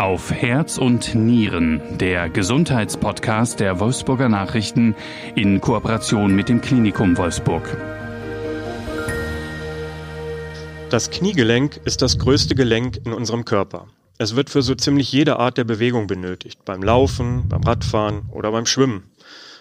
Auf Herz und Nieren, der Gesundheitspodcast der Wolfsburger Nachrichten in Kooperation mit dem Klinikum Wolfsburg. Das Kniegelenk ist das größte Gelenk in unserem Körper. Es wird für so ziemlich jede Art der Bewegung benötigt, beim Laufen, beim Radfahren oder beim Schwimmen.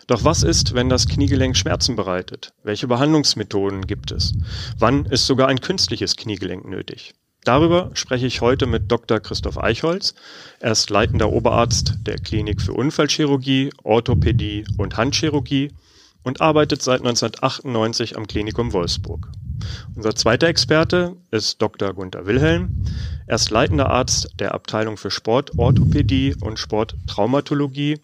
Doch was ist, wenn das Kniegelenk Schmerzen bereitet? Welche Behandlungsmethoden gibt es? Wann ist sogar ein künstliches Kniegelenk nötig? Darüber spreche ich heute mit Dr. Christoph Eichholz. Er ist leitender Oberarzt der Klinik für Unfallchirurgie, Orthopädie und Handchirurgie und arbeitet seit 1998 am Klinikum Wolfsburg. Unser zweiter Experte ist Dr. Gunther Wilhelm. Er ist leitender Arzt der Abteilung für Sportorthopädie und Sporttraumatologie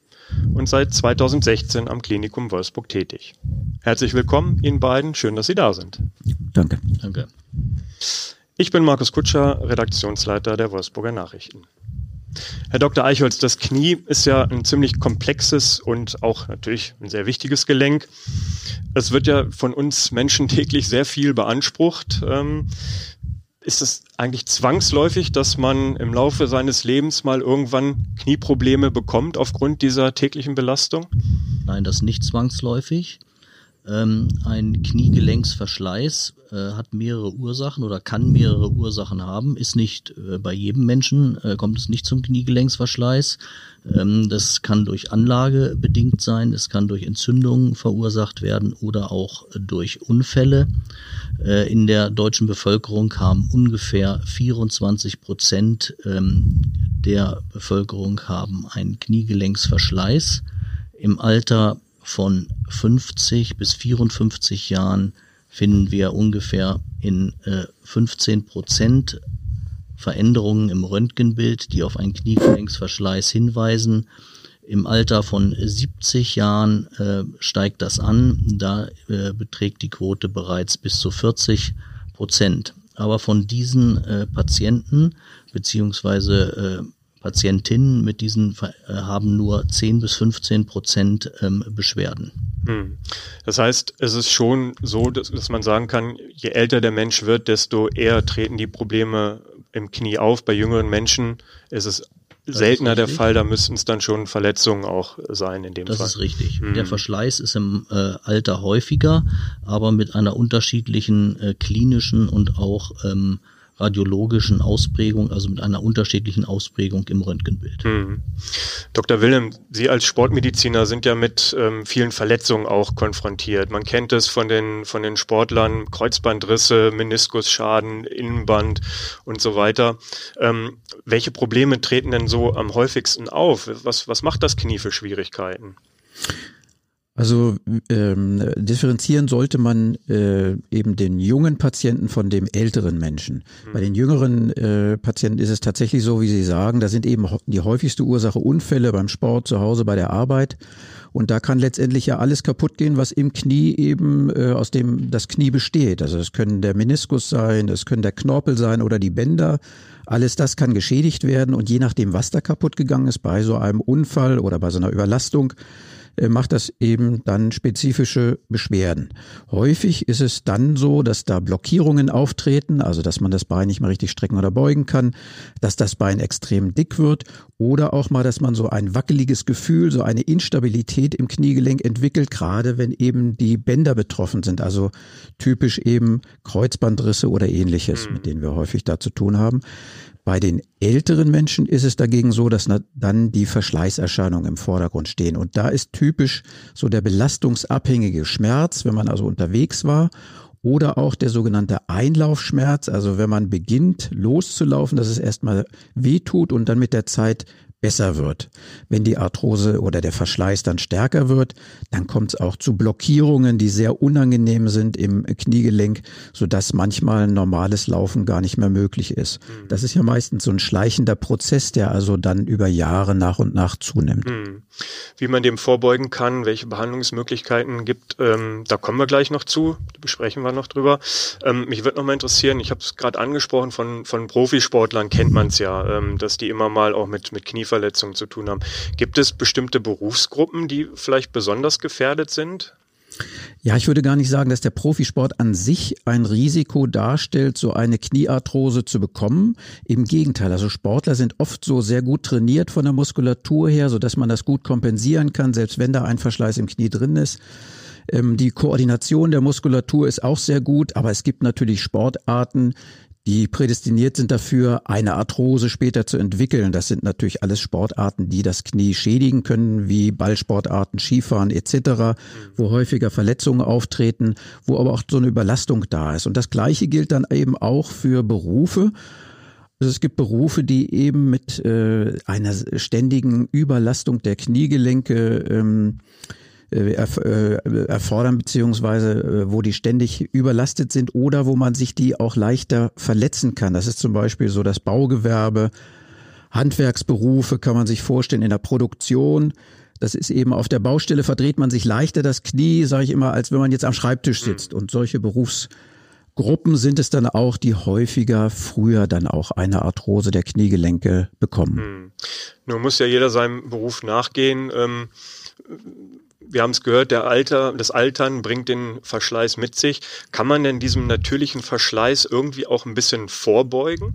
und seit 2016 am Klinikum Wolfsburg tätig. Herzlich willkommen Ihnen beiden. Schön, dass Sie da sind. Danke. Danke. Ich bin Markus Kutscher, Redaktionsleiter der Wolfsburger Nachrichten. Herr Dr. Eichholz, das Knie ist ja ein ziemlich komplexes und auch natürlich ein sehr wichtiges Gelenk. Es wird ja von uns Menschen täglich sehr viel beansprucht. Ähm, ist es eigentlich zwangsläufig, dass man im Laufe seines Lebens mal irgendwann Knieprobleme bekommt aufgrund dieser täglichen Belastung? Nein, das ist nicht zwangsläufig. Ähm, ein Kniegelenksverschleiß äh, hat mehrere Ursachen oder kann mehrere Ursachen haben. Ist nicht äh, bei jedem Menschen, äh, kommt es nicht zum Kniegelenksverschleiß. Ähm, das kann durch Anlage bedingt sein, es kann durch Entzündungen verursacht werden oder auch durch Unfälle. Äh, in der deutschen Bevölkerung haben ungefähr 24 Prozent ähm, der Bevölkerung haben einen Kniegelenksverschleiß. Im Alter von 50 bis 54 Jahren finden wir ungefähr in äh, 15 Prozent Veränderungen im Röntgenbild, die auf einen Kniegelenksverschleiß hinweisen. Im Alter von 70 Jahren äh, steigt das an. Da äh, beträgt die Quote bereits bis zu 40 Prozent. Aber von diesen äh, Patienten beziehungsweise äh, Patientinnen mit diesen äh, haben nur 10 bis 15 Prozent ähm, Beschwerden. Hm. Das heißt, es ist schon so, dass, dass, man sagen kann, je älter der Mensch wird, desto eher treten die Probleme im Knie auf. Bei jüngeren Menschen ist es das seltener der Fall, da müssten es dann schon Verletzungen auch sein in dem das Fall. Das ist richtig. Hm. Der Verschleiß ist im äh, Alter häufiger, aber mit einer unterschiedlichen äh, klinischen und auch ähm, radiologischen Ausprägung, also mit einer unterschiedlichen Ausprägung im Röntgenbild. Hm. Dr. Wilhelm, Sie als Sportmediziner sind ja mit ähm, vielen Verletzungen auch konfrontiert. Man kennt es von den, von den Sportlern, Kreuzbandrisse, Meniskusschaden, Innenband und so weiter. Ähm, welche Probleme treten denn so am häufigsten auf? Was, was macht das Knie für Schwierigkeiten? Also ähm, differenzieren sollte man äh, eben den jungen Patienten von dem älteren Menschen. Mhm. Bei den jüngeren äh, Patienten ist es tatsächlich so, wie Sie sagen, da sind eben die häufigste Ursache Unfälle beim Sport, zu Hause, bei der Arbeit. Und da kann letztendlich ja alles kaputt gehen, was im Knie eben äh, aus dem das Knie besteht. Also es können der Meniskus sein, es können der Knorpel sein oder die Bänder. Alles das kann geschädigt werden und je nachdem, was da kaputt gegangen ist, bei so einem Unfall oder bei so einer Überlastung, macht das eben dann spezifische Beschwerden. Häufig ist es dann so, dass da Blockierungen auftreten, also dass man das Bein nicht mehr richtig strecken oder beugen kann, dass das Bein extrem dick wird oder auch mal, dass man so ein wackeliges Gefühl, so eine Instabilität im Kniegelenk entwickelt, gerade wenn eben die Bänder betroffen sind, also typisch eben Kreuzbandrisse oder ähnliches, mit denen wir häufig da zu tun haben. Bei den älteren Menschen ist es dagegen so, dass dann die Verschleißerscheinungen im Vordergrund stehen. Und da ist typisch so der belastungsabhängige Schmerz, wenn man also unterwegs war oder auch der sogenannte Einlaufschmerz, also wenn man beginnt loszulaufen, dass es erstmal weh tut und dann mit der Zeit besser wird. Wenn die Arthrose oder der Verschleiß dann stärker wird, dann kommt es auch zu Blockierungen, die sehr unangenehm sind im Kniegelenk, sodass manchmal ein normales Laufen gar nicht mehr möglich ist. Mhm. Das ist ja meistens so ein schleichender Prozess, der also dann über Jahre nach und nach zunimmt. Mhm. Wie man dem vorbeugen kann, welche Behandlungsmöglichkeiten gibt, ähm, da kommen wir gleich noch zu, da besprechen wir noch drüber. Ähm, mich würde noch mal interessieren, ich habe es gerade angesprochen, von, von Profisportlern kennt man es ja, ähm, dass die immer mal auch mit, mit Knieverletzungen Knieverletzungen zu tun haben. Gibt es bestimmte Berufsgruppen, die vielleicht besonders gefährdet sind? Ja, ich würde gar nicht sagen, dass der Profisport an sich ein Risiko darstellt, so eine Kniearthrose zu bekommen. Im Gegenteil, also Sportler sind oft so sehr gut trainiert von der Muskulatur her, so dass man das gut kompensieren kann, selbst wenn da ein Verschleiß im Knie drin ist. Ähm, die Koordination der Muskulatur ist auch sehr gut, aber es gibt natürlich Sportarten, die prädestiniert sind dafür, eine Arthrose später zu entwickeln. Das sind natürlich alles Sportarten, die das Knie schädigen können, wie Ballsportarten, Skifahren etc., wo häufiger Verletzungen auftreten, wo aber auch so eine Überlastung da ist. Und das Gleiche gilt dann eben auch für Berufe. Also es gibt Berufe, die eben mit äh, einer ständigen Überlastung der Kniegelenke ähm, äh, äh, erfordern, beziehungsweise äh, wo die ständig überlastet sind oder wo man sich die auch leichter verletzen kann. Das ist zum Beispiel so das Baugewerbe, Handwerksberufe kann man sich vorstellen in der Produktion. Das ist eben auf der Baustelle verdreht man sich leichter das Knie, sage ich immer, als wenn man jetzt am Schreibtisch hm. sitzt. Und solche Berufsgruppen sind es dann auch, die häufiger früher dann auch eine Arthrose der Kniegelenke bekommen. Hm. Nun muss ja jeder seinem Beruf nachgehen. Ähm wir haben es gehört, der Alter, das Altern bringt den Verschleiß mit sich. Kann man denn diesem natürlichen Verschleiß irgendwie auch ein bisschen vorbeugen?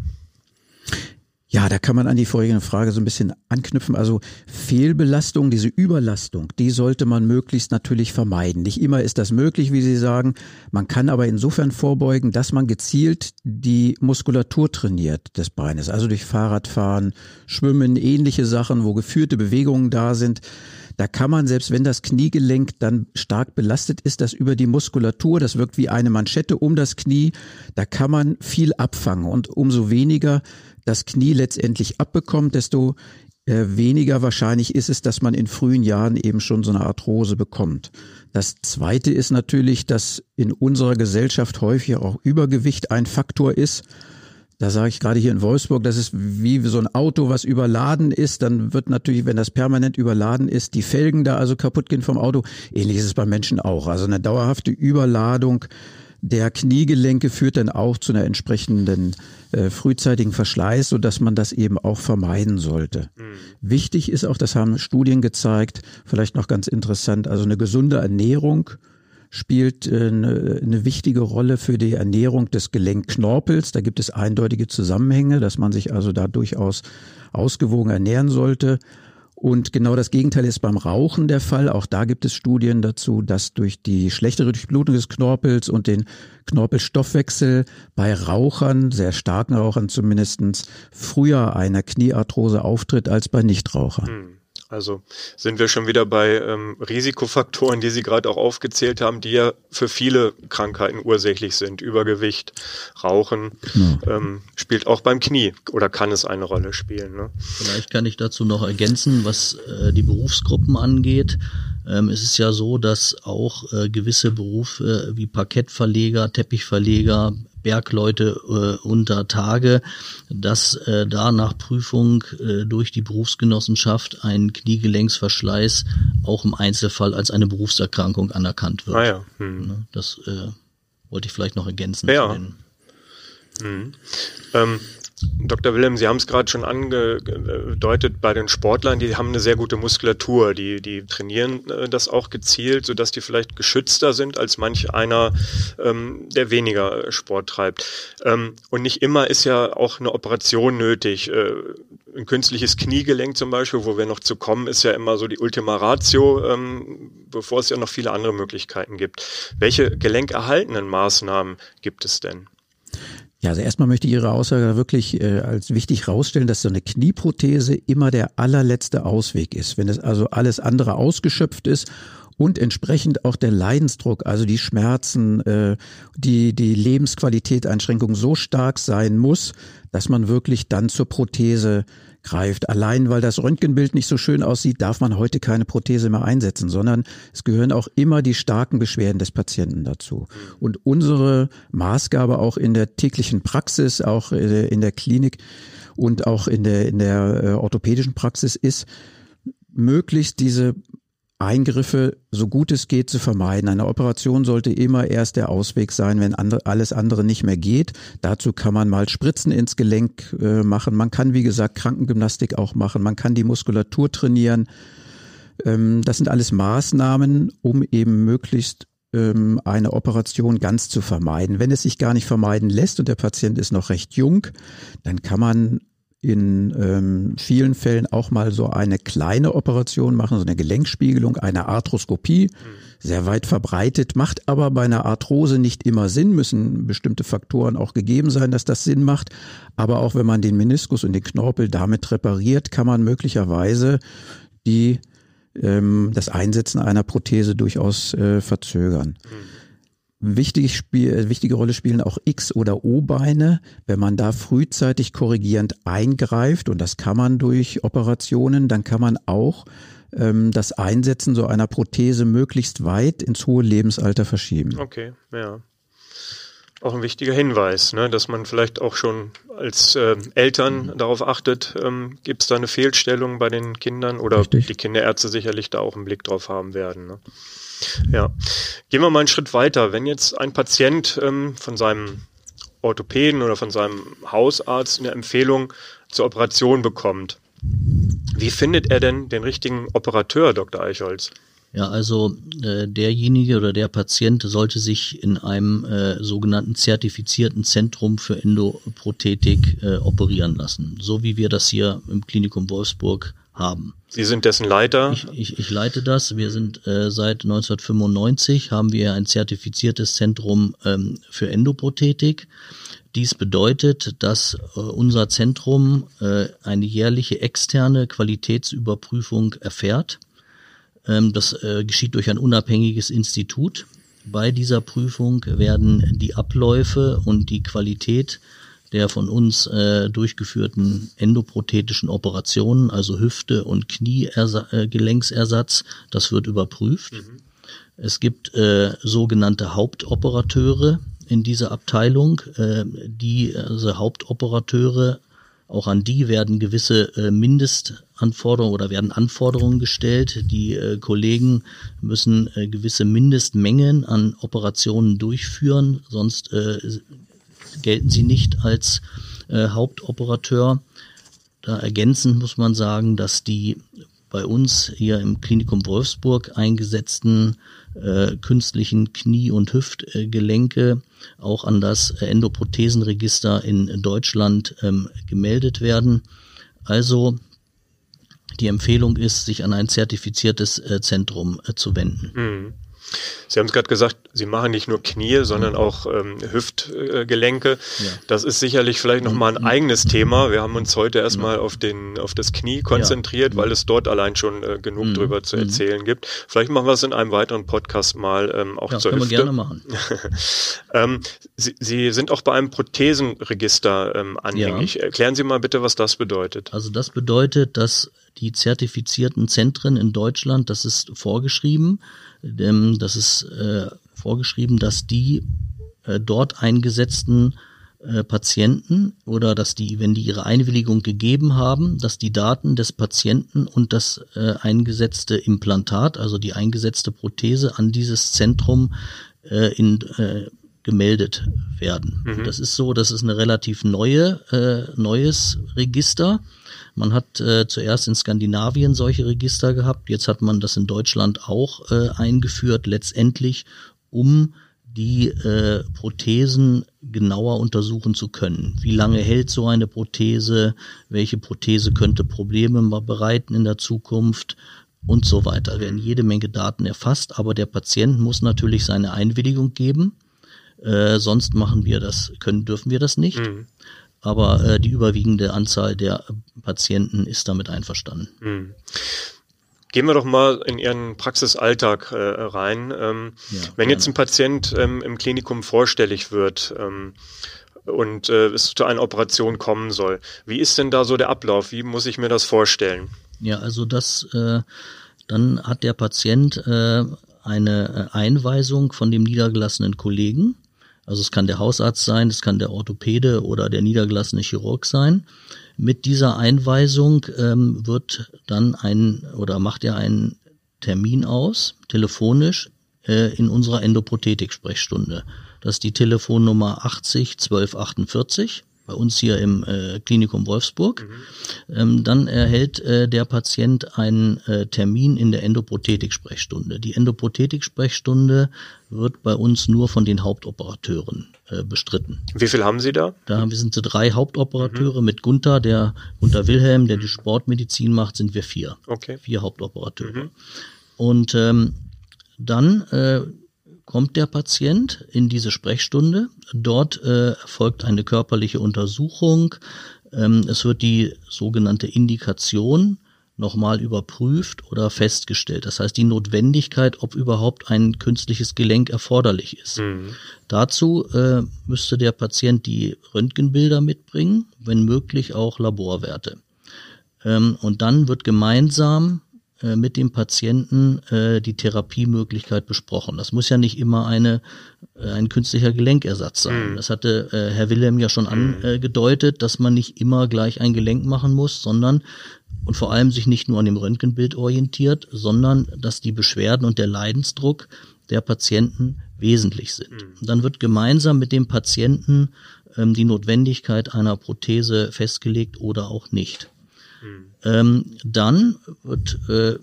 Ja, da kann man an die vorherige Frage so ein bisschen anknüpfen. Also Fehlbelastung, diese Überlastung, die sollte man möglichst natürlich vermeiden. Nicht immer ist das möglich, wie Sie sagen. Man kann aber insofern vorbeugen, dass man gezielt die Muskulatur trainiert des Beines. Also durch Fahrradfahren, Schwimmen, ähnliche Sachen, wo geführte Bewegungen da sind. Da kann man, selbst wenn das Kniegelenk dann stark belastet ist, das über die Muskulatur, das wirkt wie eine Manschette um das Knie, da kann man viel abfangen. Und umso weniger das Knie letztendlich abbekommt, desto äh, weniger wahrscheinlich ist es, dass man in frühen Jahren eben schon so eine Arthrose bekommt. Das zweite ist natürlich, dass in unserer Gesellschaft häufig auch Übergewicht ein Faktor ist. Da sage ich gerade hier in Wolfsburg, das ist wie so ein Auto, was überladen ist. Dann wird natürlich, wenn das permanent überladen ist, die Felgen da also kaputt gehen vom Auto. Ähnlich ist es bei Menschen auch. Also eine dauerhafte Überladung der Kniegelenke führt dann auch zu einer entsprechenden äh, frühzeitigen Verschleiß, so dass man das eben auch vermeiden sollte. Mhm. Wichtig ist auch, das haben Studien gezeigt, vielleicht noch ganz interessant, also eine gesunde Ernährung spielt äh, eine, eine wichtige Rolle für die Ernährung des Gelenkknorpels. Da gibt es eindeutige Zusammenhänge, dass man sich also da durchaus ausgewogen ernähren sollte. Und genau das Gegenteil ist beim Rauchen der Fall. Auch da gibt es Studien dazu, dass durch die schlechtere Durchblutung des Knorpels und den Knorpelstoffwechsel bei Rauchern, sehr starken Rauchern zumindestens früher eine Kniearthrose auftritt als bei Nichtrauchern. Hm. Also sind wir schon wieder bei ähm, Risikofaktoren, die Sie gerade auch aufgezählt haben, die ja für viele Krankheiten ursächlich sind. Übergewicht, Rauchen ja. ähm, spielt auch beim Knie oder kann es eine Rolle spielen. Ne? Vielleicht kann ich dazu noch ergänzen, was äh, die Berufsgruppen angeht. Ähm, es ist ja so, dass auch äh, gewisse Berufe wie Parkettverleger, Teppichverleger, Bergleute äh, unter Tage, dass äh, da nach Prüfung äh, durch die Berufsgenossenschaft ein Kniegelenksverschleiß auch im Einzelfall als eine Berufserkrankung anerkannt wird. Ah ja. Hm. Ne, das äh, wollte ich vielleicht noch ergänzen. Ja. Hm. Ähm, Dr. Wilhelm, Sie haben es gerade schon angedeutet, bei den Sportlern, die haben eine sehr gute Muskulatur, die, die trainieren äh, das auch gezielt, sodass die vielleicht geschützter sind als manch einer, ähm, der weniger Sport treibt. Ähm, und nicht immer ist ja auch eine Operation nötig. Äh, ein künstliches Kniegelenk zum Beispiel, wo wir noch zu kommen, ist ja immer so die Ultima Ratio, ähm, bevor es ja noch viele andere Möglichkeiten gibt. Welche gelenkerhaltenden Maßnahmen gibt es denn? Ja, also erstmal möchte ich Ihre Aussage wirklich äh, als wichtig herausstellen, dass so eine Knieprothese immer der allerletzte Ausweg ist. Wenn es also alles andere ausgeschöpft ist und entsprechend auch der Leidensdruck, also die Schmerzen, äh, die, die Lebensqualitätseinschränkung so stark sein muss, dass man wirklich dann zur Prothese greift. Allein weil das Röntgenbild nicht so schön aussieht, darf man heute keine Prothese mehr einsetzen, sondern es gehören auch immer die starken Beschwerden des Patienten dazu. Und unsere Maßgabe auch in der täglichen Praxis, auch äh, in der Klinik und auch in der, in der äh, orthopädischen Praxis ist, möglichst diese Eingriffe so gut es geht zu vermeiden. Eine Operation sollte immer erst der Ausweg sein, wenn andere, alles andere nicht mehr geht. Dazu kann man mal Spritzen ins Gelenk äh, machen. Man kann, wie gesagt, Krankengymnastik auch machen. Man kann die Muskulatur trainieren. Ähm, das sind alles Maßnahmen, um eben möglichst ähm, eine Operation ganz zu vermeiden. Wenn es sich gar nicht vermeiden lässt und der Patient ist noch recht jung, dann kann man in ähm, vielen Fällen auch mal so eine kleine Operation machen, so eine Gelenkspiegelung, eine Arthroskopie, sehr weit verbreitet, macht aber bei einer Arthrose nicht immer Sinn, müssen bestimmte Faktoren auch gegeben sein, dass das Sinn macht. Aber auch wenn man den Meniskus und den Knorpel damit repariert, kann man möglicherweise die ähm, das Einsetzen einer Prothese durchaus äh, verzögern. Wichtig spiel, äh, wichtige Rolle spielen auch X- oder O-Beine. Wenn man da frühzeitig korrigierend eingreift, und das kann man durch Operationen, dann kann man auch ähm, das Einsetzen so einer Prothese möglichst weit ins hohe Lebensalter verschieben. Okay, ja. Auch ein wichtiger Hinweis, ne, dass man vielleicht auch schon als äh, Eltern mhm. darauf achtet, ähm, gibt es da eine Fehlstellung bei den Kindern oder Richtig. die Kinderärzte sicherlich da auch einen Blick drauf haben werden. Ne? Ja, gehen wir mal einen Schritt weiter. Wenn jetzt ein Patient ähm, von seinem Orthopäden oder von seinem Hausarzt eine Empfehlung zur Operation bekommt, wie findet er denn den richtigen Operateur, Dr. Eichholz? Ja, also äh, derjenige oder der Patient sollte sich in einem äh, sogenannten zertifizierten Zentrum für Endoprothetik äh, operieren lassen, so wie wir das hier im Klinikum Wolfsburg haben. Sie sind dessen Leiter? Ich, ich, ich leite das. Wir sind äh, seit 1995 haben wir ein zertifiziertes Zentrum ähm, für Endoprothetik. Dies bedeutet, dass äh, unser Zentrum äh, eine jährliche externe Qualitätsüberprüfung erfährt ähm, das äh, geschieht durch ein unabhängiges Institut. Bei dieser Prüfung werden die Abläufe und die Qualität der von uns äh, durchgeführten endoprothetischen Operationen, also Hüfte und Kniegelenksersatz, äh, das wird überprüft. Mhm. Es gibt äh, sogenannte Hauptoperateure in dieser Abteilung. Äh, diese Hauptoperateure auch an die werden gewisse äh, Mindestanforderungen oder werden Anforderungen gestellt. Die äh, Kollegen müssen äh, gewisse Mindestmengen an Operationen durchführen, sonst äh, gelten sie nicht als äh, Hauptoperateur. Da ergänzend muss man sagen, dass die bei uns hier im Klinikum Wolfsburg eingesetzten äh, künstlichen Knie- und Hüftgelenke auch an das Endoprothesenregister in Deutschland ähm, gemeldet werden. Also die Empfehlung ist, sich an ein zertifiziertes äh, Zentrum äh, zu wenden. Mhm. Sie haben es gerade gesagt, Sie machen nicht nur Knie, sondern auch ähm, Hüftgelenke. Ja. Das ist sicherlich vielleicht nochmal ein mhm. eigenes Thema. Wir haben uns heute erstmal auf, den, auf das Knie konzentriert, ja. weil es dort allein schon äh, genug mhm. drüber zu mhm. erzählen gibt. Vielleicht machen wir es in einem weiteren Podcast mal ähm, auch ja, zur können Hüfte. Wir gerne machen. ähm, Sie, Sie sind auch bei einem Prothesenregister ähm, anhängig. Ja. Erklären Sie mal bitte, was das bedeutet. Also das bedeutet, dass die zertifizierten Zentren in Deutschland, das ist vorgeschrieben, das ist äh, vorgeschrieben, dass die äh, dort eingesetzten äh, Patienten oder dass die, wenn die ihre Einwilligung gegeben haben, dass die Daten des Patienten und das äh, eingesetzte Implantat, also die eingesetzte Prothese an dieses Zentrum äh, in, äh, gemeldet werden. Mhm. Das ist so, das ist eine relativ neue, äh, neues Register. Man hat äh, zuerst in Skandinavien solche Register gehabt, jetzt hat man das in Deutschland auch äh, eingeführt, letztendlich um die äh, Prothesen genauer untersuchen zu können. Wie lange hält so eine Prothese? Welche Prothese könnte Probleme bereiten in der Zukunft? Und so weiter. Da werden jede Menge Daten erfasst, aber der Patient muss natürlich seine Einwilligung geben. Äh, sonst machen wir das, können, dürfen wir das nicht. Mhm aber äh, die überwiegende Anzahl der Patienten ist damit einverstanden. Hm. Gehen wir doch mal in Ihren Praxisalltag äh, rein. Ähm, ja, wenn gerne. jetzt ein Patient ähm, im Klinikum vorstellig wird ähm, und äh, es zu einer Operation kommen soll, wie ist denn da so der Ablauf? Wie muss ich mir das vorstellen? Ja, also das, äh, dann hat der Patient äh, eine äh, Einweisung von dem niedergelassenen Kollegen also es kann der Hausarzt sein, es kann der Orthopäde oder der niedergelassene Chirurg sein. Mit dieser Einweisung ähm, wird dann ein oder macht er einen Termin aus, telefonisch, äh, in unserer Endoprothetik-Sprechstunde. Das ist die Telefonnummer 80 12 48. bei uns hier im äh, Klinikum Wolfsburg. Mhm. Ähm, dann erhält äh, der Patient einen äh, Termin in der Endoprothetik-Sprechstunde. Die Endoprothetik-Sprechstunde wird bei uns nur von den Hauptoperateuren äh, bestritten. Wie viel haben Sie da? Da sind sie drei Hauptoperateure mhm. mit Gunther, der Gunther Wilhelm, der die Sportmedizin macht, sind wir vier. Okay. Vier Hauptoperateure. Mhm. Und ähm, dann äh, kommt der Patient in diese Sprechstunde. Dort äh, erfolgt eine körperliche Untersuchung. Ähm, es wird die sogenannte Indikation nochmal überprüft oder festgestellt. Das heißt, die Notwendigkeit, ob überhaupt ein künstliches Gelenk erforderlich ist. Mhm. Dazu äh, müsste der Patient die Röntgenbilder mitbringen, wenn möglich auch Laborwerte. Ähm, und dann wird gemeinsam äh, mit dem Patienten äh, die Therapiemöglichkeit besprochen. Das muss ja nicht immer eine, äh, ein künstlicher Gelenkersatz sein. Mhm. Das hatte äh, Herr Wilhelm ja schon mhm. angedeutet, dass man nicht immer gleich ein Gelenk machen muss, sondern und vor allem sich nicht nur an dem Röntgenbild orientiert, sondern dass die Beschwerden und der Leidensdruck der Patienten wesentlich sind. Mhm. Dann wird gemeinsam mit dem Patienten ähm, die Notwendigkeit einer Prothese festgelegt oder auch nicht. Mhm. Ähm, dann wird äh,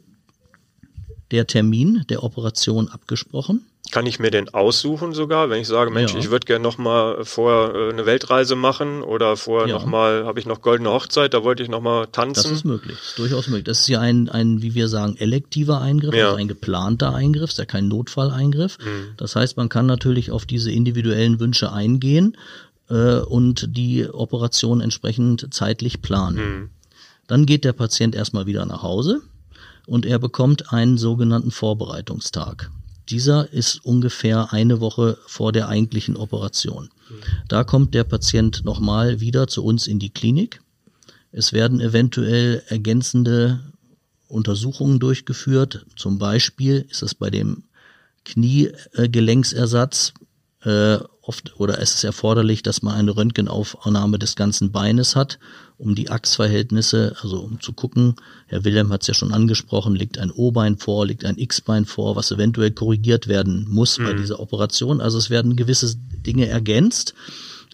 der Termin der Operation abgesprochen. Kann ich mir den aussuchen sogar, wenn ich sage, Mensch, ja. ich würde gerne noch mal vorher äh, eine Weltreise machen oder vorher ja. noch mal habe ich noch goldene Hochzeit, da wollte ich noch mal tanzen. Das ist möglich, ist durchaus möglich. Das ist ja ein, ein wie wir sagen, elektiver Eingriff, ja. also ein geplanter Eingriff, ist ja kein Notfalleingriff. Mhm. Das heißt, man kann natürlich auf diese individuellen Wünsche eingehen äh, und die Operation entsprechend zeitlich planen. Mhm. Dann geht der Patient erstmal wieder nach Hause und er bekommt einen sogenannten Vorbereitungstag. Dieser ist ungefähr eine Woche vor der eigentlichen Operation. Da kommt der Patient nochmal wieder zu uns in die Klinik. Es werden eventuell ergänzende Untersuchungen durchgeführt. Zum Beispiel ist es bei dem Kniegelenksersatz äh, oft oder es ist erforderlich, dass man eine Röntgenaufnahme des ganzen Beines hat, um die Achsverhältnisse, also um zu gucken, Herr Wilhelm hat es ja schon angesprochen, liegt ein O-Bein vor, liegt ein X-Bein vor, was eventuell korrigiert werden muss mhm. bei dieser Operation. Also es werden gewisse Dinge ergänzt.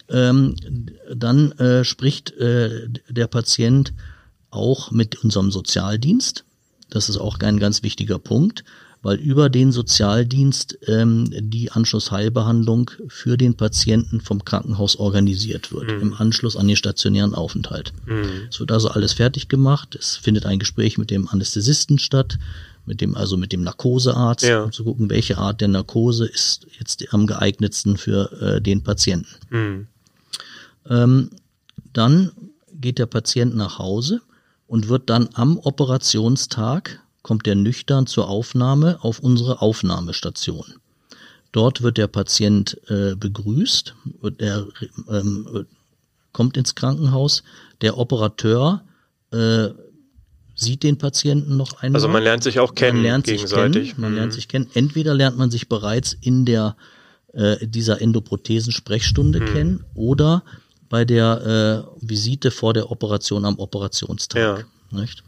Ähm, dann äh, spricht äh, der Patient auch mit unserem Sozialdienst. Das ist auch ein ganz wichtiger Punkt weil über den Sozialdienst ähm, die Anschlussheilbehandlung für den Patienten vom Krankenhaus organisiert wird, mhm. im Anschluss an den stationären Aufenthalt. Mhm. Es wird also alles fertig gemacht, es findet ein Gespräch mit dem Anästhesisten statt, mit dem, also mit dem Narkosearzt, ja. um zu gucken, welche Art der Narkose ist jetzt am geeignetsten für äh, den Patienten. Mhm. Ähm, dann geht der Patient nach Hause und wird dann am Operationstag kommt er nüchtern zur Aufnahme auf unsere Aufnahmestation. Dort wird der Patient äh, begrüßt, er ähm, kommt ins Krankenhaus. Der Operateur äh, sieht den Patienten noch einmal. Also man lernt sich auch kennen man lernt gegenseitig. Sich kennen, man mhm. lernt sich kennen. Entweder lernt man sich bereits in der äh, dieser Endoprothesen-Sprechstunde mhm. kennen oder bei der äh, Visite vor der Operation am Operationstag. Ja. Nicht?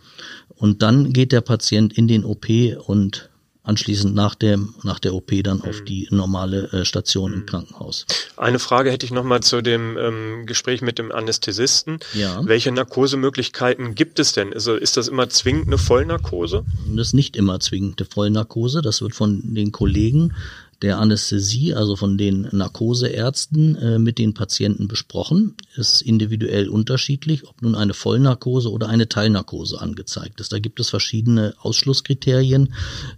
Und dann geht der Patient in den OP und anschließend nach dem nach der OP dann auf mhm. die normale äh, Station im mhm. Krankenhaus. Eine Frage hätte ich noch mal zu dem ähm, Gespräch mit dem Anästhesisten. Ja. Welche Narkosemöglichkeiten gibt es denn? Also ist das immer zwingend eine Vollnarkose? Das ist nicht immer zwingend eine Vollnarkose. Das wird von den Kollegen der Anästhesie, also von den Narkoseärzten, äh, mit den Patienten besprochen. Ist individuell unterschiedlich, ob nun eine Vollnarkose oder eine Teilnarkose angezeigt ist. Da gibt es verschiedene Ausschlusskriterien,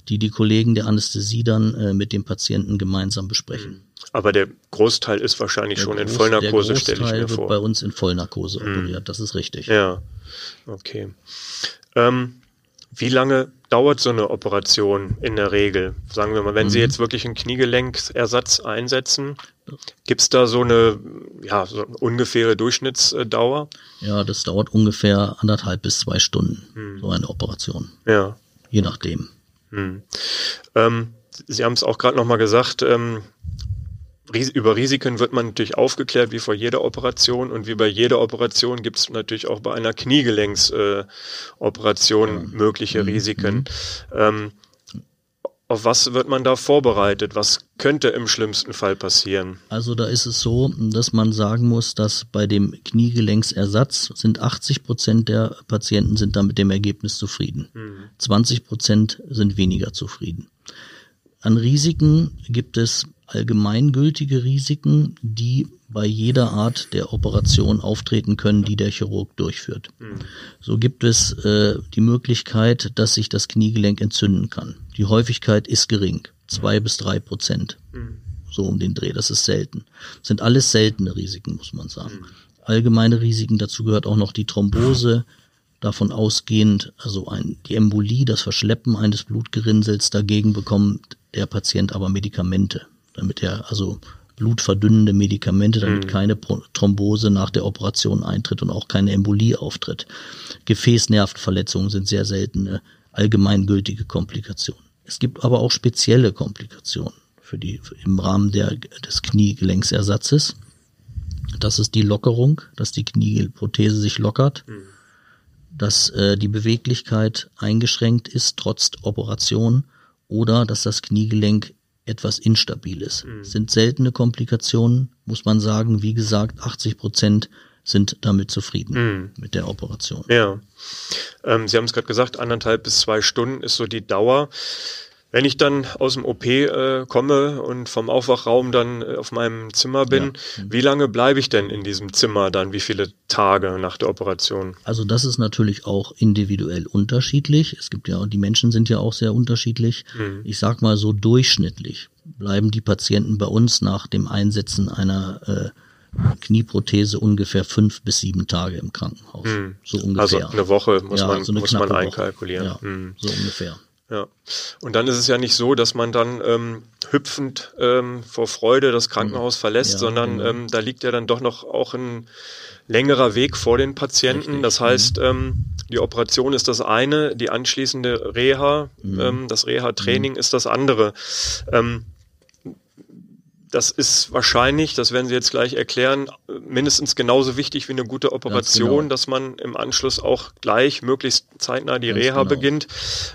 die die Kollegen der Anästhesie dann äh, mit dem Patienten gemeinsam besprechen. Aber der Großteil ist wahrscheinlich der schon Groß, in Vollnarkose, stelle ich mir vor. wird bei uns in Vollnarkose hm. operiert, das ist richtig. Ja, okay. Ähm, wie lange dauert so eine Operation in der Regel? Sagen wir mal, wenn mhm. Sie jetzt wirklich einen Kniegelenksersatz einsetzen, gibt es da so eine, ja, so eine ungefähre Durchschnittsdauer? Ja, das dauert ungefähr anderthalb bis zwei Stunden, mhm. so eine Operation. Ja. Je nachdem. Mhm. Ähm, Sie haben es auch gerade nochmal gesagt, ähm, über Risiken wird man natürlich aufgeklärt, wie vor jeder Operation. Und wie bei jeder Operation gibt es natürlich auch bei einer Kniegelenksoperation äh, mögliche mhm. Risiken. Mhm. Ähm, auf was wird man da vorbereitet? Was könnte im schlimmsten Fall passieren? Also da ist es so, dass man sagen muss, dass bei dem Kniegelenksersatz sind 80 Prozent der Patienten sind da mit dem Ergebnis zufrieden. Mhm. 20 Prozent sind weniger zufrieden. An Risiken gibt es allgemeingültige Risiken, die bei jeder Art der Operation auftreten können, die der Chirurg durchführt. Mhm. So gibt es äh, die Möglichkeit, dass sich das Kniegelenk entzünden kann. Die Häufigkeit ist gering, zwei bis drei Prozent. Mhm. So um den Dreh, das ist selten. Das sind alles seltene Risiken, muss man sagen. Mhm. Allgemeine Risiken, dazu gehört auch noch die Thrombose, davon ausgehend, also ein, die Embolie, das Verschleppen eines Blutgerinnsels, dagegen bekommt der Patient aber Medikamente, damit er also blutverdünnende Medikamente, damit mhm. keine Thrombose nach der Operation eintritt und auch keine Embolie auftritt. Gefäßnervenverletzungen sind sehr seltene allgemeingültige Komplikationen. Es gibt aber auch spezielle Komplikationen für die im Rahmen der, des Kniegelenksersatzes. Das ist die Lockerung, dass die Knieprothese sich lockert, mhm. dass äh, die Beweglichkeit eingeschränkt ist trotz Operation oder dass das Kniegelenk etwas instabil ist. Mhm. Sind seltene Komplikationen, muss man sagen. Wie gesagt, 80 Prozent sind damit zufrieden mhm. mit der Operation. Ja. Ähm, Sie haben es gerade gesagt, anderthalb bis zwei Stunden ist so die Dauer. Wenn ich dann aus dem OP äh, komme und vom Aufwachraum dann äh, auf meinem Zimmer bin, ja. Mhm. wie lange bleibe ich denn in diesem Zimmer dann? Wie viele Tage nach der Operation? Also das ist natürlich auch individuell unterschiedlich. Es gibt ja, die Menschen sind ja auch sehr unterschiedlich. Mhm. Ich sag mal so durchschnittlich bleiben die Patienten bei uns nach dem Einsetzen einer äh, Knieprothese ungefähr fünf bis sieben Tage im Krankenhaus. Mhm. So ungefähr. Also eine Woche muss ja, man, so muss man einkalkulieren. Ja, mhm. So ungefähr. Ja. Und dann ist es ja nicht so, dass man dann ähm, hüpfend ähm, vor Freude das Krankenhaus mhm. verlässt, ja, sondern genau. ähm, da liegt ja dann doch noch auch ein längerer Weg vor den Patienten. Richtig. Das heißt, mhm. ähm, die Operation ist das eine, die anschließende Reha, mhm. ähm, das Reha-Training mhm. ist das andere. Ähm, das ist wahrscheinlich, das werden Sie jetzt gleich erklären, mindestens genauso wichtig wie eine gute Operation, genau. dass man im Anschluss auch gleich möglichst zeitnah die Ganz Reha genau. beginnt.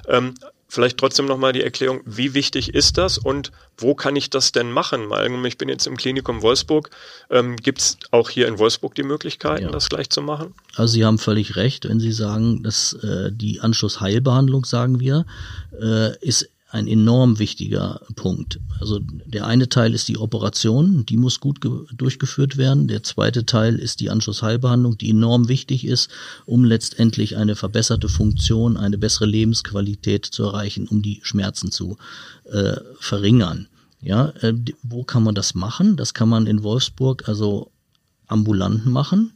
Ähm, Vielleicht trotzdem nochmal die Erklärung, wie wichtig ist das und wo kann ich das denn machen? Weil ich bin jetzt im Klinikum Wolfsburg. Ähm, Gibt es auch hier in Wolfsburg die Möglichkeiten, ja. das gleich zu machen? Also Sie haben völlig recht, wenn Sie sagen, dass äh, die Anschlussheilbehandlung, sagen wir, äh, ist ein enorm wichtiger Punkt. Also der eine Teil ist die Operation, die muss gut durchgeführt werden. Der zweite Teil ist die Anschlussheilbehandlung, die enorm wichtig ist, um letztendlich eine verbesserte Funktion, eine bessere Lebensqualität zu erreichen, um die Schmerzen zu äh, verringern. Ja, äh, wo kann man das machen? Das kann man in Wolfsburg also ambulanten machen,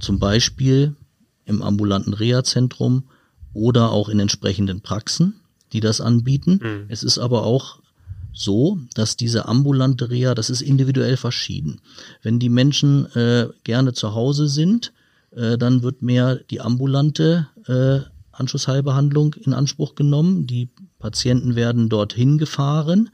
zum Beispiel im ambulanten Reha-Zentrum oder auch in entsprechenden Praxen die das anbieten. Mhm. Es ist aber auch so, dass diese ambulante Reha, das ist individuell verschieden. Wenn die Menschen äh, gerne zu Hause sind, äh, dann wird mehr die ambulante äh, Anschlussheilbehandlung in Anspruch genommen. Die Patienten werden dorthin gefahren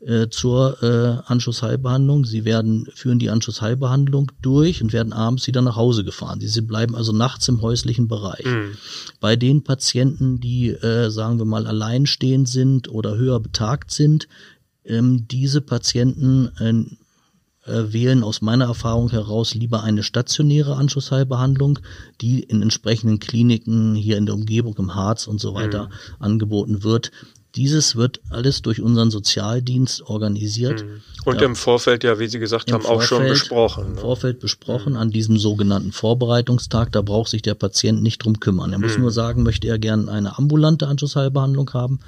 äh, zur äh, Anschlussheilbehandlung. Sie werden führen die Anschlussheilbehandlung durch und werden abends wieder nach Hause gefahren. Sie bleiben also nachts im häuslichen Bereich. Mhm. Bei den Patienten, die äh, sagen wir mal alleinstehend sind oder höher betagt sind, ähm, diese Patienten äh, äh, wählen aus meiner Erfahrung heraus lieber eine stationäre Anschlussheilbehandlung, die in entsprechenden Kliniken hier in der Umgebung im Harz und so weiter mhm. angeboten wird. Dieses wird alles durch unseren Sozialdienst organisiert. Mhm. Und ja, im Vorfeld, ja, wie Sie gesagt haben, Vorfeld, auch schon besprochen. Im ne? Vorfeld besprochen mhm. an diesem sogenannten Vorbereitungstag. Da braucht sich der Patient nicht drum kümmern. Er muss mhm. nur sagen, möchte er gerne eine ambulante Anschlussheilbehandlung haben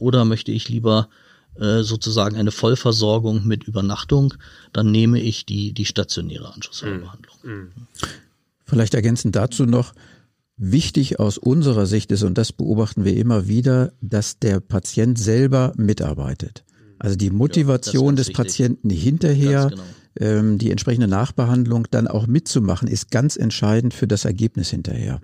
oder möchte ich lieber äh, sozusagen eine Vollversorgung mit Übernachtung, dann nehme ich die, die stationäre Anschlussheilbehandlung. Mhm. Mhm. Vielleicht ergänzend dazu noch, Wichtig aus unserer Sicht ist, und das beobachten wir immer wieder, dass der Patient selber mitarbeitet. Also die Motivation ja, des wichtig. Patienten hinterher, genau. ähm, die entsprechende Nachbehandlung dann auch mitzumachen, ist ganz entscheidend für das Ergebnis hinterher.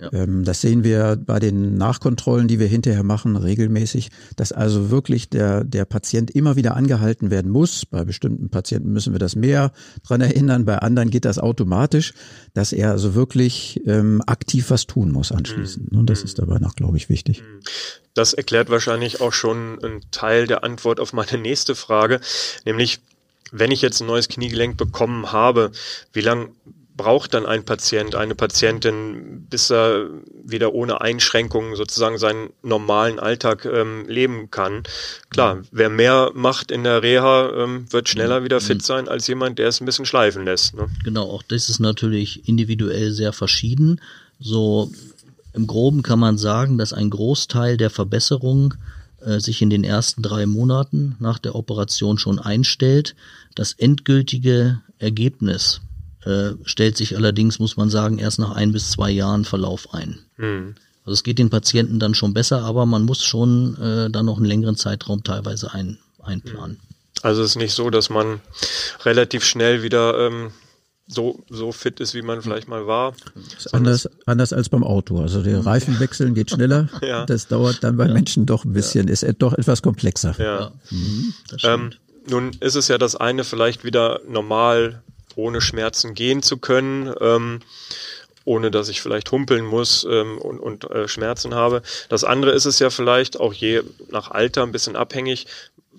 Ja. Ähm, das sehen wir bei den Nachkontrollen, die wir hinterher machen, regelmäßig, dass also wirklich der, der Patient immer wieder angehalten werden muss. Bei bestimmten Patienten müssen wir das mehr dran erinnern, bei anderen geht das automatisch, dass er also wirklich ähm, aktiv was tun muss anschließend. Mhm. Und das ist dabei noch, glaube ich, wichtig. Mhm. Das erklärt wahrscheinlich auch schon einen Teil der Antwort auf meine nächste Frage, nämlich wenn ich jetzt ein neues Kniegelenk bekommen habe, wie lang braucht dann ein Patient, eine Patientin, bis er wieder ohne Einschränkungen sozusagen seinen normalen Alltag ähm, leben kann. Klar, wer mehr macht in der Reha, ähm, wird schneller wieder fit sein als jemand, der es ein bisschen schleifen lässt. Ne? Genau, auch das ist natürlich individuell sehr verschieden. So im Groben kann man sagen, dass ein Großteil der Verbesserung äh, sich in den ersten drei Monaten nach der Operation schon einstellt. Das endgültige Ergebnis äh, stellt sich allerdings, muss man sagen, erst nach ein bis zwei Jahren Verlauf ein. Mhm. Also es geht den Patienten dann schon besser, aber man muss schon äh, dann noch einen längeren Zeitraum teilweise ein, einplanen. Also es ist nicht so, dass man relativ schnell wieder ähm, so, so fit ist, wie man vielleicht mal war. anders, anders als beim Auto. Also der Reifenwechseln geht schneller. ja. Das dauert dann bei ja. Menschen doch ein bisschen, ja. ist doch etwas komplexer. Ja. Mhm. Ähm, nun ist es ja das eine, vielleicht wieder normal ohne Schmerzen gehen zu können. Ähm, ohne dass ich vielleicht humpeln muss ähm, und, und äh, Schmerzen habe. Das andere ist es ja vielleicht auch je nach Alter ein bisschen abhängig,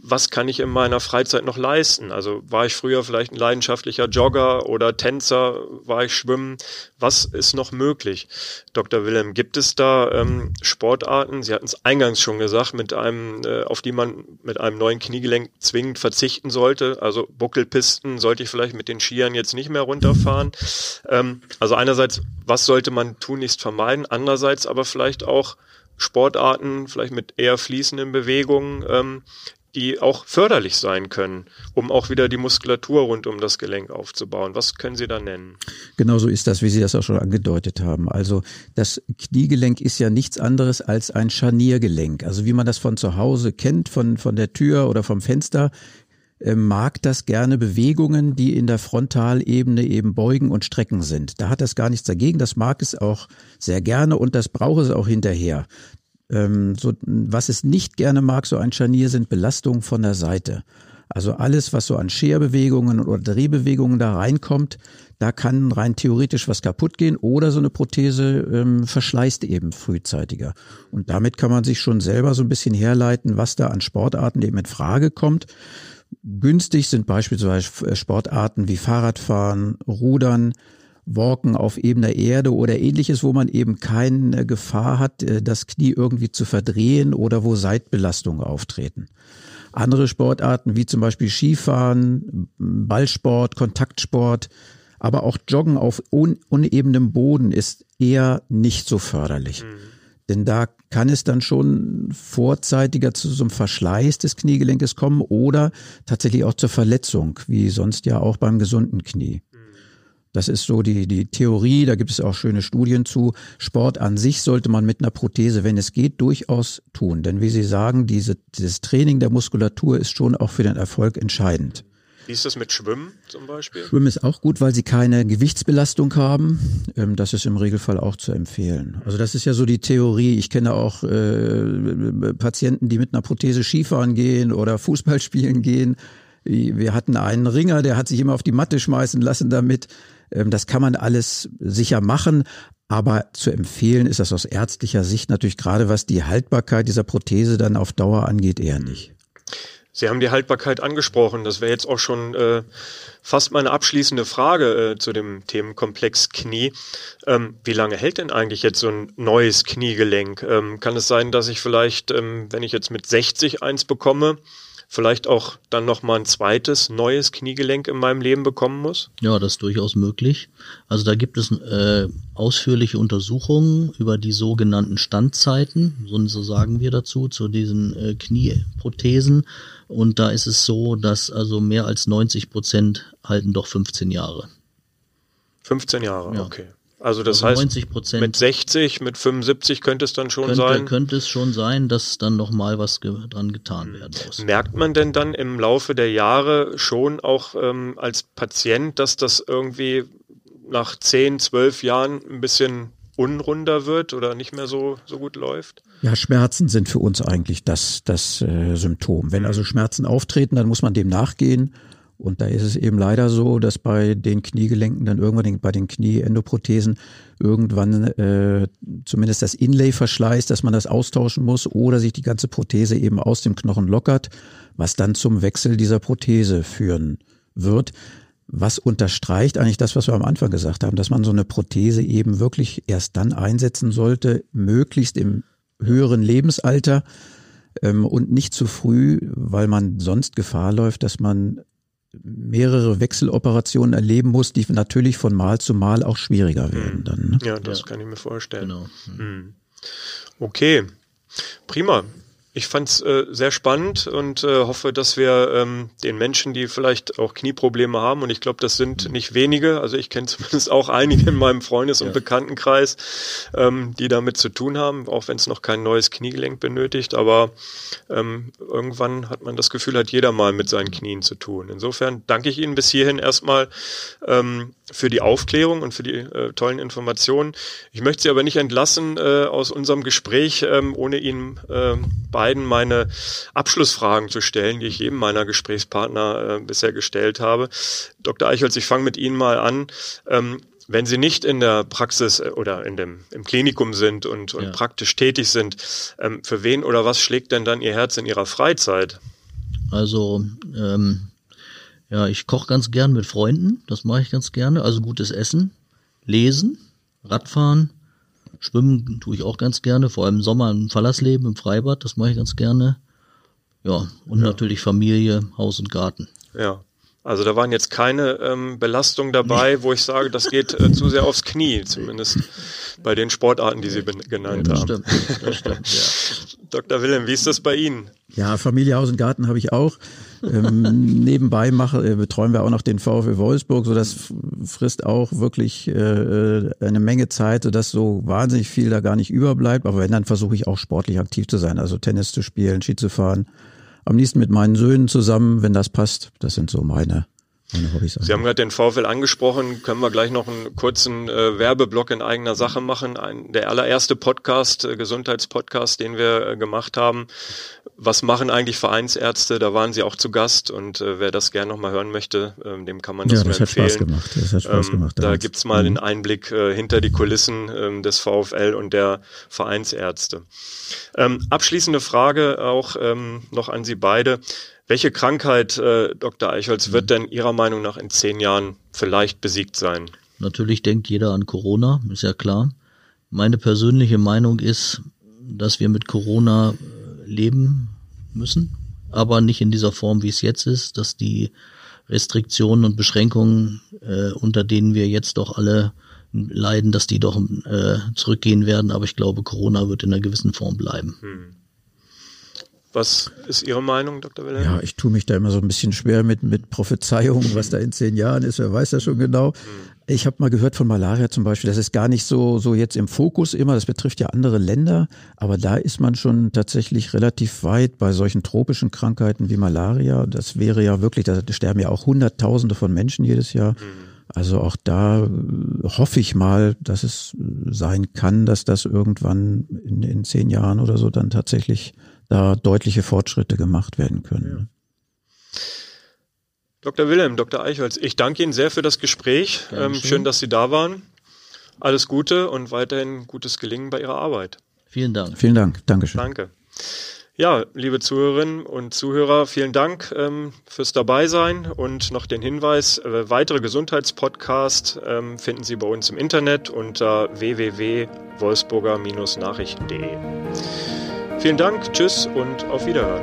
was kann ich in meiner Freizeit noch leisten? Also war ich früher vielleicht ein leidenschaftlicher Jogger oder Tänzer, war ich schwimmen? Was ist noch möglich? Dr. Wilhelm, gibt es da ähm, Sportarten, Sie hatten es eingangs schon gesagt, mit einem, äh, auf die man mit einem neuen Kniegelenk zwingend verzichten sollte? Also Buckelpisten sollte ich vielleicht mit den Skiern jetzt nicht mehr runterfahren. Ähm, also einerseits, was sollte man tunlichst vermeiden? Andererseits aber vielleicht auch Sportarten, vielleicht mit eher fließenden Bewegungen, ähm, die auch förderlich sein können, um auch wieder die Muskulatur rund um das Gelenk aufzubauen. Was können Sie da nennen? Genau so ist das, wie Sie das auch schon angedeutet haben. Also das Kniegelenk ist ja nichts anderes als ein Scharniergelenk. Also wie man das von zu Hause kennt, von, von der Tür oder vom Fenster, äh, mag das gerne Bewegungen, die in der Frontalebene eben beugen und strecken sind. Da hat das gar nichts dagegen. Das mag es auch sehr gerne und das braucht es auch hinterher. Ähm, so, was es nicht gerne mag, so ein Scharnier, sind Belastungen von der Seite. Also alles, was so an Scherbewegungen oder Drehbewegungen da reinkommt, da kann rein theoretisch was kaputt gehen oder so eine Prothese ähm, verschleißt eben frühzeitiger. Und damit kann man sich schon selber so ein bisschen herleiten, was da an Sportarten eben in Frage kommt. Günstig sind beispielsweise Sportarten wie Fahrradfahren, Rudern, Walken auf ebener Erde oder ähnliches, wo man eben keine Gefahr hat, äh, das Knie irgendwie zu verdrehen oder wo Seitbelastungen auftreten. Andere Sportarten wie zum Beispiel Skifahren, Ballsport, Kontaktsport, aber auch Joggen auf un unebenem Boden ist eher nicht so förderlich. Mhm. Denn da kann es dann schon vorzeitiger zu so einem Verschleiß des Kniegelenkes kommen oder tatsächlich auch zur Verletzung, wie sonst ja auch beim gesunden Knie. Das ist so die, die Theorie, da gibt es auch schöne Studien zu. Sport an sich sollte man mit einer Prothese, wenn es geht, durchaus tun. Denn wie Sie sagen, diese, dieses Training der Muskulatur ist schon auch für den Erfolg entscheidend. Wie ist das mit Schwimmen zum Beispiel? Schwimmen ist auch gut, weil sie keine Gewichtsbelastung haben. Ähm, das ist im Regelfall auch zu empfehlen. Also das ist ja so die Theorie. Ich kenne auch äh, Patienten, die mit einer Prothese Skifahren gehen oder Fußball spielen gehen. Wir hatten einen Ringer, der hat sich immer auf die Matte schmeißen lassen damit. Ähm, das kann man alles sicher machen, aber zu empfehlen ist das aus ärztlicher Sicht natürlich gerade was die Haltbarkeit dieser Prothese dann auf Dauer angeht, eher nicht. Sie haben die Haltbarkeit angesprochen. Das wäre jetzt auch schon äh, fast meine abschließende Frage äh, zu dem Themenkomplex Knie. Ähm, wie lange hält denn eigentlich jetzt so ein neues Kniegelenk? Ähm, kann es sein, dass ich vielleicht, ähm, wenn ich jetzt mit 60 eins bekomme, vielleicht auch dann nochmal ein zweites neues Kniegelenk in meinem Leben bekommen muss? Ja, das ist durchaus möglich. Also da gibt es äh, ausführliche Untersuchungen über die sogenannten Standzeiten, so, sagen wir dazu, zu diesen äh, Knieprothesen. Und da ist es so, dass also mehr als 90 Prozent halten doch 15 Jahre. 15 Jahre, ja. okay. Also das also heißt, mit 60, mit 75 könnte es dann schon könnte, sein. Könnte es schon sein, dass dann noch mal was ge dran getan werden muss. Merkt man denn dann im Laufe der Jahre schon auch ähm, als Patient, dass das irgendwie nach 10, 12 Jahren ein bisschen unrunder wird oder nicht mehr so, so gut läuft? Ja, Schmerzen sind für uns eigentlich das, das äh, Symptom. Wenn also Schmerzen auftreten, dann muss man dem nachgehen. Und da ist es eben leider so, dass bei den Kniegelenken dann irgendwann bei den Knieendoprothesen irgendwann äh, zumindest das Inlay verschleißt, dass man das austauschen muss oder sich die ganze Prothese eben aus dem Knochen lockert, was dann zum Wechsel dieser Prothese führen wird. Was unterstreicht eigentlich das, was wir am Anfang gesagt haben, dass man so eine Prothese eben wirklich erst dann einsetzen sollte, möglichst im höheren Lebensalter ähm, und nicht zu früh, weil man sonst Gefahr läuft, dass man mehrere Wechseloperationen erleben muss, die natürlich von Mal zu Mal auch schwieriger werden. Dann, ne? Ja, das ja. kann ich mir vorstellen. Genau. Mhm. Okay, prima ich fand es äh, sehr spannend und äh, hoffe, dass wir ähm, den Menschen, die vielleicht auch Knieprobleme haben, und ich glaube, das sind mhm. nicht wenige, also ich kenne zumindest auch einige in meinem Freundes- und ja. Bekanntenkreis, ähm, die damit zu tun haben, auch wenn es noch kein neues Kniegelenk benötigt, aber ähm, irgendwann hat man das Gefühl, hat jeder mal mit seinen Knien zu tun. Insofern danke ich Ihnen bis hierhin erstmal ähm, für die Aufklärung und für die äh, tollen Informationen. Ich möchte Sie aber nicht entlassen äh, aus unserem Gespräch, ähm, ohne Ihnen äh, beiden meine Abschlussfragen zu stellen, die ich jedem meiner Gesprächspartner äh, bisher gestellt habe. Dr. Eichholz, ich fange mit Ihnen mal an. Ähm, wenn Sie nicht in der Praxis äh, oder in dem, im Klinikum sind und, und ja. praktisch tätig sind, ähm, für wen oder was schlägt denn dann Ihr Herz in Ihrer Freizeit? Also ähm, ja, ich koche ganz gern mit Freunden, das mache ich ganz gerne. Also gutes Essen, Lesen, Radfahren, Schwimmen tue ich auch ganz gerne, vor allem im Sommer im Verlassleben, im Freibad, das mache ich ganz gerne. Ja, und ja. natürlich Familie, Haus und Garten. Ja. Also da waren jetzt keine ähm, Belastungen dabei, nee. wo ich sage, das geht äh, zu sehr aufs Knie, zumindest bei den Sportarten, die Sie genannt das haben. Stimmt, das stimmt, ja. Dr. Wilhelm, wie ist das bei Ihnen? Ja, Familie, Haus und Garten habe ich auch. Ähm, nebenbei mache, äh, betreuen wir auch noch den VfL Wolfsburg, so das frisst auch wirklich äh, eine Menge Zeit, sodass so wahnsinnig viel da gar nicht überbleibt. Aber wenn, dann versuche ich auch sportlich aktiv zu sein, also Tennis zu spielen, Ski zu fahren, am liebsten mit meinen Söhnen zusammen, wenn das passt. Das sind so meine Sie haben gerade den VfL angesprochen, können wir gleich noch einen kurzen äh, Werbeblock in eigener Sache machen. Ein, der allererste Podcast, äh, Gesundheitspodcast, den wir äh, gemacht haben. Was machen eigentlich Vereinsärzte? Da waren Sie auch zu Gast und äh, wer das gerne nochmal hören möchte, ähm, dem kann man das, ja, das empfehlen. Spaß gemacht. Das hat Spaß ähm, gemacht. Da gibt's mal mhm. den Einblick äh, hinter die Kulissen ähm, des VfL und der Vereinsärzte. Ähm, abschließende Frage auch ähm, noch an Sie beide. Welche Krankheit, äh, Dr. Eichholz, wird denn Ihrer Meinung nach in zehn Jahren vielleicht besiegt sein? Natürlich denkt jeder an Corona, ist ja klar. Meine persönliche Meinung ist, dass wir mit Corona äh, leben müssen, aber nicht in dieser Form, wie es jetzt ist, dass die Restriktionen und Beschränkungen, äh, unter denen wir jetzt doch alle leiden, dass die doch äh, zurückgehen werden. Aber ich glaube, Corona wird in einer gewissen Form bleiben. Hm. Was ist Ihre Meinung, Dr. Wilhelm? Ja, ich tue mich da immer so ein bisschen schwer mit, mit Prophezeiungen, was da in zehn Jahren ist, wer weiß das schon genau. Hm. Ich habe mal gehört von Malaria zum Beispiel, das ist gar nicht so, so jetzt im Fokus immer, das betrifft ja andere Länder, aber da ist man schon tatsächlich relativ weit bei solchen tropischen Krankheiten wie Malaria. Das wäre ja wirklich, da sterben ja auch Hunderttausende von Menschen jedes Jahr. Hm. Also auch da äh, hoffe ich mal, dass es sein kann, dass das irgendwann in, in zehn Jahren oder so dann tatsächlich da deutliche Fortschritte gemacht werden können. Ja. Dr. Wilhelm, Dr. Eichholz, ich danke Ihnen sehr für das Gespräch. Ähm, schön, dass Sie da waren. Alles Gute und weiterhin gutes Gelingen bei Ihrer Arbeit. Vielen Dank. Vielen Dank. Dankeschön. Danke. Ja, liebe Zuhörerinnen und Zuhörer, vielen Dank ähm, fürs Dabeisein und noch den Hinweis, äh, weitere Gesundheitspodcasts ähm, finden Sie bei uns im Internet unter www.wolfsburger-nachrichten.de. Vielen Dank, tschüss und auf Wiederhören.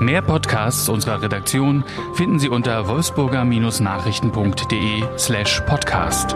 Mehr Podcasts unserer Redaktion finden Sie unter wolfsburger-nachrichten.de slash podcast.